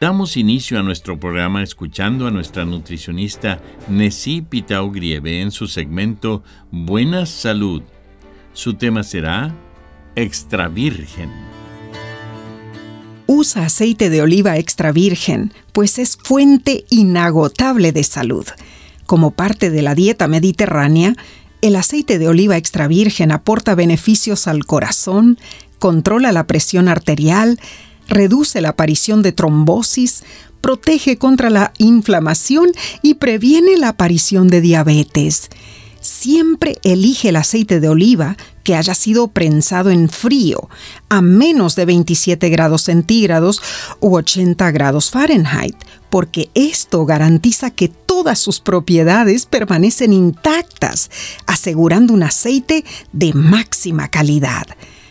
Damos inicio a nuestro programa escuchando a nuestra nutricionista Nessie Pitao Grieve en su segmento Buena Salud. Su tema será Extra Virgen. Usa aceite de oliva extra virgen, pues es fuente inagotable de salud. Como parte de la dieta mediterránea, el aceite de oliva extra virgen aporta beneficios al corazón, controla la presión arterial, reduce la aparición de trombosis, protege contra la inflamación y previene la aparición de diabetes. Siempre elige el aceite de oliva que haya sido prensado en frío, a menos de 27 grados centígrados u 80 grados Fahrenheit, porque esto garantiza que todas sus propiedades permanecen intactas, asegurando un aceite de máxima calidad.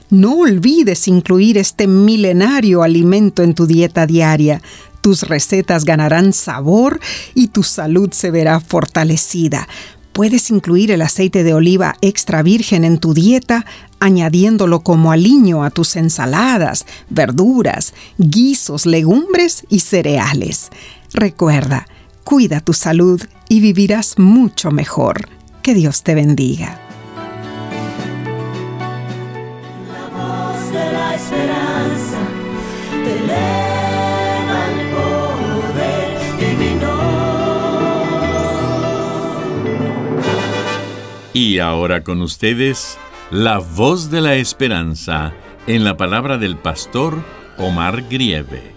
No olvides incluir este milenario alimento en tu dieta diaria. Tus recetas ganarán sabor y tu salud se verá fortalecida. Puedes incluir el aceite de oliva extra virgen en tu dieta, añadiéndolo como aliño a tus ensaladas, verduras, guisos, legumbres y cereales. Recuerda, cuida tu salud y vivirás mucho mejor. Que Dios te bendiga. Esperanza te eleva el poder divino. Y ahora con ustedes, la voz de la esperanza en la palabra del pastor Omar Grieve.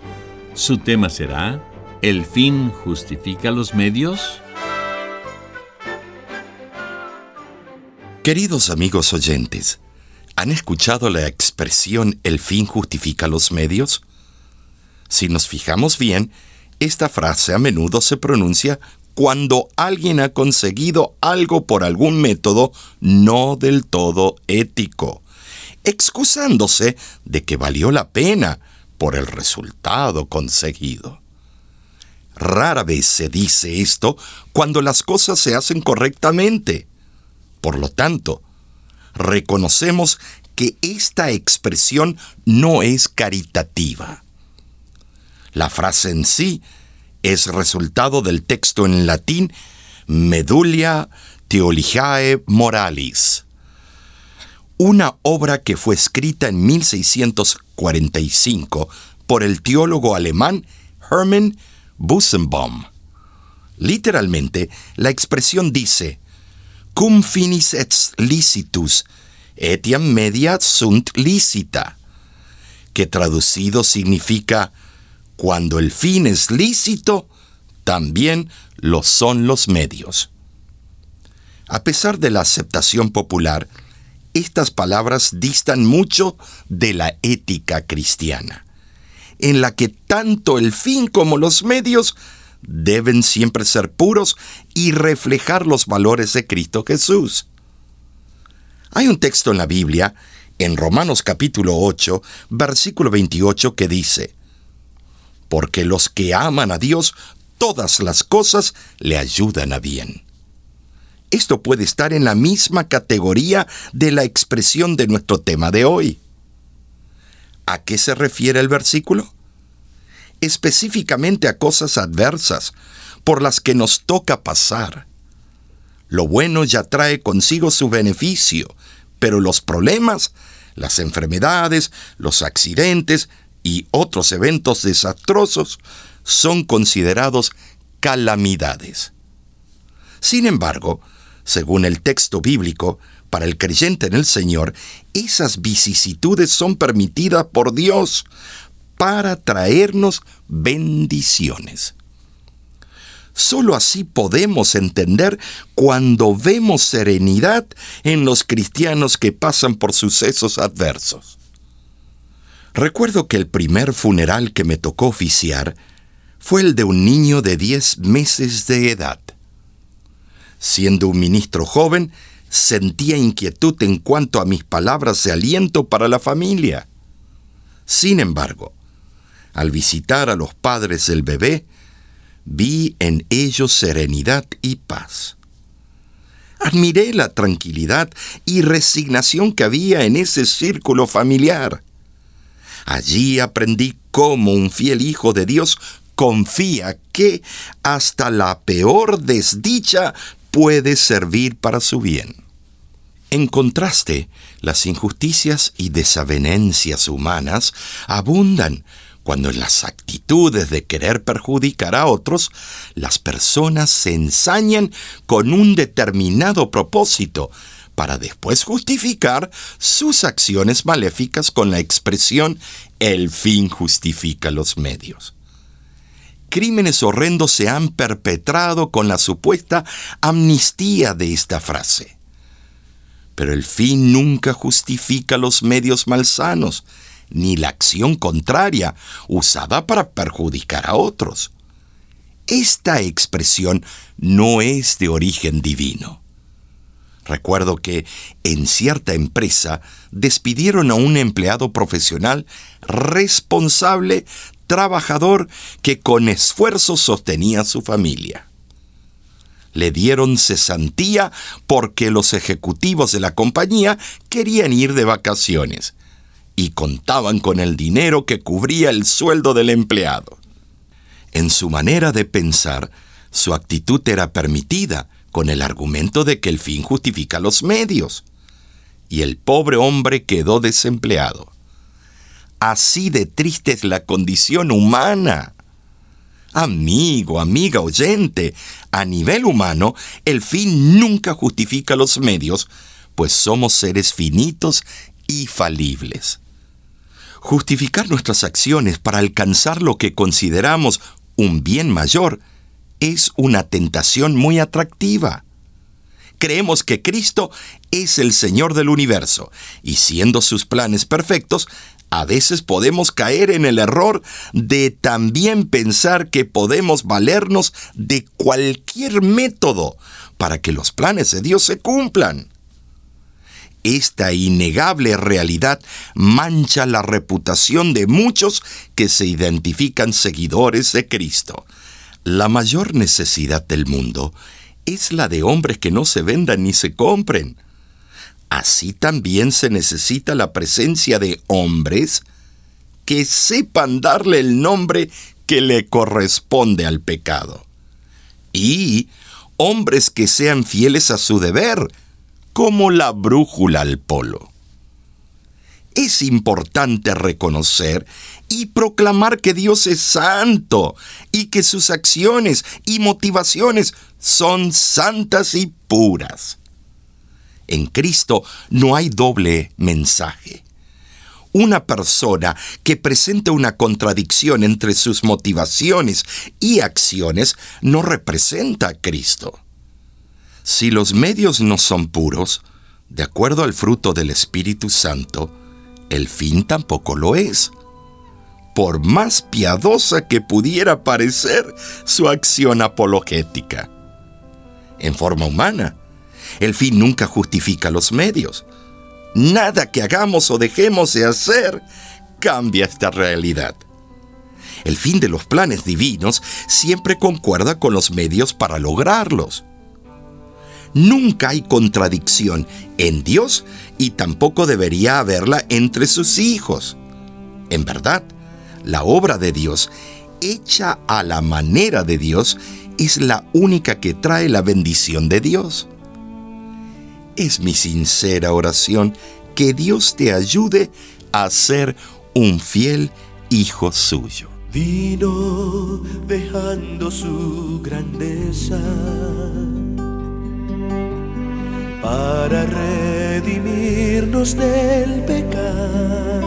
Su tema será, ¿El fin justifica los medios? Queridos amigos oyentes, ¿Han escuchado la expresión el fin justifica los medios? Si nos fijamos bien, esta frase a menudo se pronuncia cuando alguien ha conseguido algo por algún método no del todo ético, excusándose de que valió la pena por el resultado conseguido. Rara vez se dice esto cuando las cosas se hacen correctamente. Por lo tanto, reconocemos que esta expresión no es caritativa. La frase en sí es resultado del texto en latín Medulia Theologiae Moralis, una obra que fue escrita en 1645 por el teólogo alemán Hermann Bussenbaum. Literalmente, la expresión dice, cum finis et licitus, etiam media sunt licita, que traducido significa cuando el fin es lícito, también lo son los medios. A pesar de la aceptación popular, estas palabras distan mucho de la ética cristiana, en la que tanto el fin como los medios deben siempre ser puros y reflejar los valores de Cristo Jesús. Hay un texto en la Biblia, en Romanos capítulo 8, versículo 28, que dice, Porque los que aman a Dios, todas las cosas le ayudan a bien. Esto puede estar en la misma categoría de la expresión de nuestro tema de hoy. ¿A qué se refiere el versículo? Específicamente a cosas adversas por las que nos toca pasar. Lo bueno ya trae consigo su beneficio, pero los problemas, las enfermedades, los accidentes y otros eventos desastrosos son considerados calamidades. Sin embargo, según el texto bíblico, para el creyente en el Señor, esas vicisitudes son permitidas por Dios para traernos bendiciones. Solo así podemos entender cuando vemos serenidad en los cristianos que pasan por sucesos adversos. Recuerdo que el primer funeral que me tocó oficiar fue el de un niño de 10 meses de edad. Siendo un ministro joven, sentía inquietud en cuanto a mis palabras de aliento para la familia. Sin embargo, al visitar a los padres del bebé, vi en ellos serenidad y paz. Admiré la tranquilidad y resignación que había en ese círculo familiar. Allí aprendí cómo un fiel hijo de Dios confía que hasta la peor desdicha puede servir para su bien. En contraste, las injusticias y desavenencias humanas abundan cuando en las actitudes de querer perjudicar a otros, las personas se ensañan con un determinado propósito para después justificar sus acciones maléficas con la expresión el fin justifica los medios crímenes horrendos se han perpetrado con la supuesta amnistía de esta frase. Pero el fin nunca justifica los medios malsanos, ni la acción contraria usada para perjudicar a otros. Esta expresión no es de origen divino. Recuerdo que en cierta empresa despidieron a un empleado profesional responsable trabajador que con esfuerzo sostenía a su familia. Le dieron cesantía porque los ejecutivos de la compañía querían ir de vacaciones y contaban con el dinero que cubría el sueldo del empleado. En su manera de pensar, su actitud era permitida con el argumento de que el fin justifica los medios. Y el pobre hombre quedó desempleado. Así de triste es la condición humana. Amigo, amiga oyente, a nivel humano, el fin nunca justifica los medios, pues somos seres finitos y falibles. Justificar nuestras acciones para alcanzar lo que consideramos un bien mayor es una tentación muy atractiva. Creemos que Cristo es el Señor del universo, y siendo sus planes perfectos, a veces podemos caer en el error de también pensar que podemos valernos de cualquier método para que los planes de Dios se cumplan. Esta innegable realidad mancha la reputación de muchos que se identifican seguidores de Cristo. La mayor necesidad del mundo es la de hombres que no se vendan ni se compren así también se necesita la presencia de hombres que sepan darle el nombre que le corresponde al pecado. Y hombres que sean fieles a su deber, como la brújula al polo. Es importante reconocer y proclamar que Dios es santo y que sus acciones y motivaciones son santas y puras. En Cristo no hay doble mensaje. Una persona que presenta una contradicción entre sus motivaciones y acciones no representa a Cristo. Si los medios no son puros, de acuerdo al fruto del Espíritu Santo, el fin tampoco lo es. Por más piadosa que pudiera parecer su acción apologética. En forma humana, el fin nunca justifica los medios. Nada que hagamos o dejemos de hacer cambia esta realidad. El fin de los planes divinos siempre concuerda con los medios para lograrlos. Nunca hay contradicción en Dios y tampoco debería haberla entre sus hijos. En verdad, la obra de Dios, hecha a la manera de Dios, es la única que trae la bendición de Dios. Es mi sincera oración que Dios te ayude a ser un fiel hijo suyo. Vino dejando su grandeza redimirnos del pecado.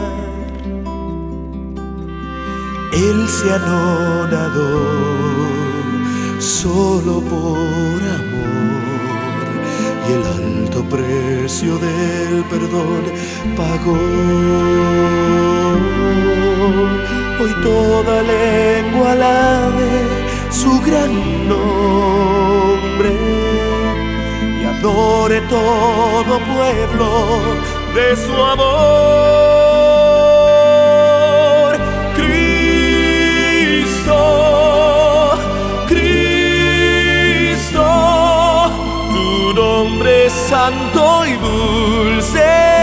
Él se anonadó solo por amor y el alto precio del perdón pagó. Hoy toda lengua alabe su gran nombre adore todo pueblo de su amor. Cristo, Cristo, tu nombre es santo y dulce.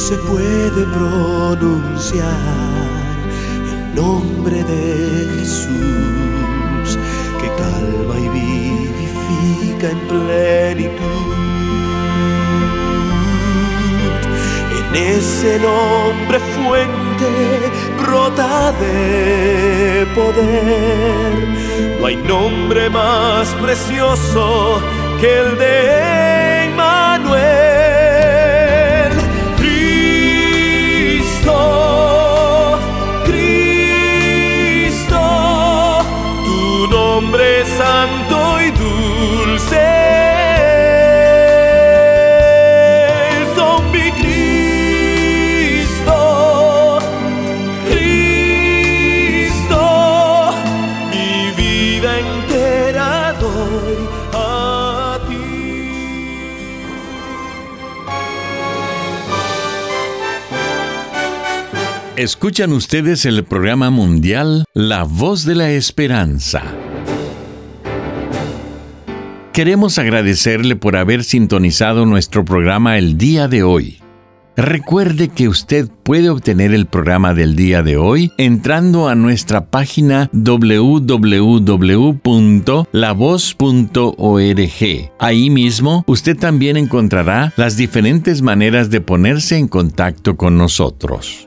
Se puede pronunciar el nombre de Jesús que calma y vivifica en plenitud. En ese nombre fuente brota de poder. No hay nombre más precioso que el de Emmanuel. Escuchan ustedes el programa mundial La Voz de la Esperanza. Queremos agradecerle por haber sintonizado nuestro programa el día de hoy. Recuerde que usted puede obtener el programa del día de hoy entrando a nuestra página www.lavoz.org. Ahí mismo usted también encontrará las diferentes maneras de ponerse en contacto con nosotros.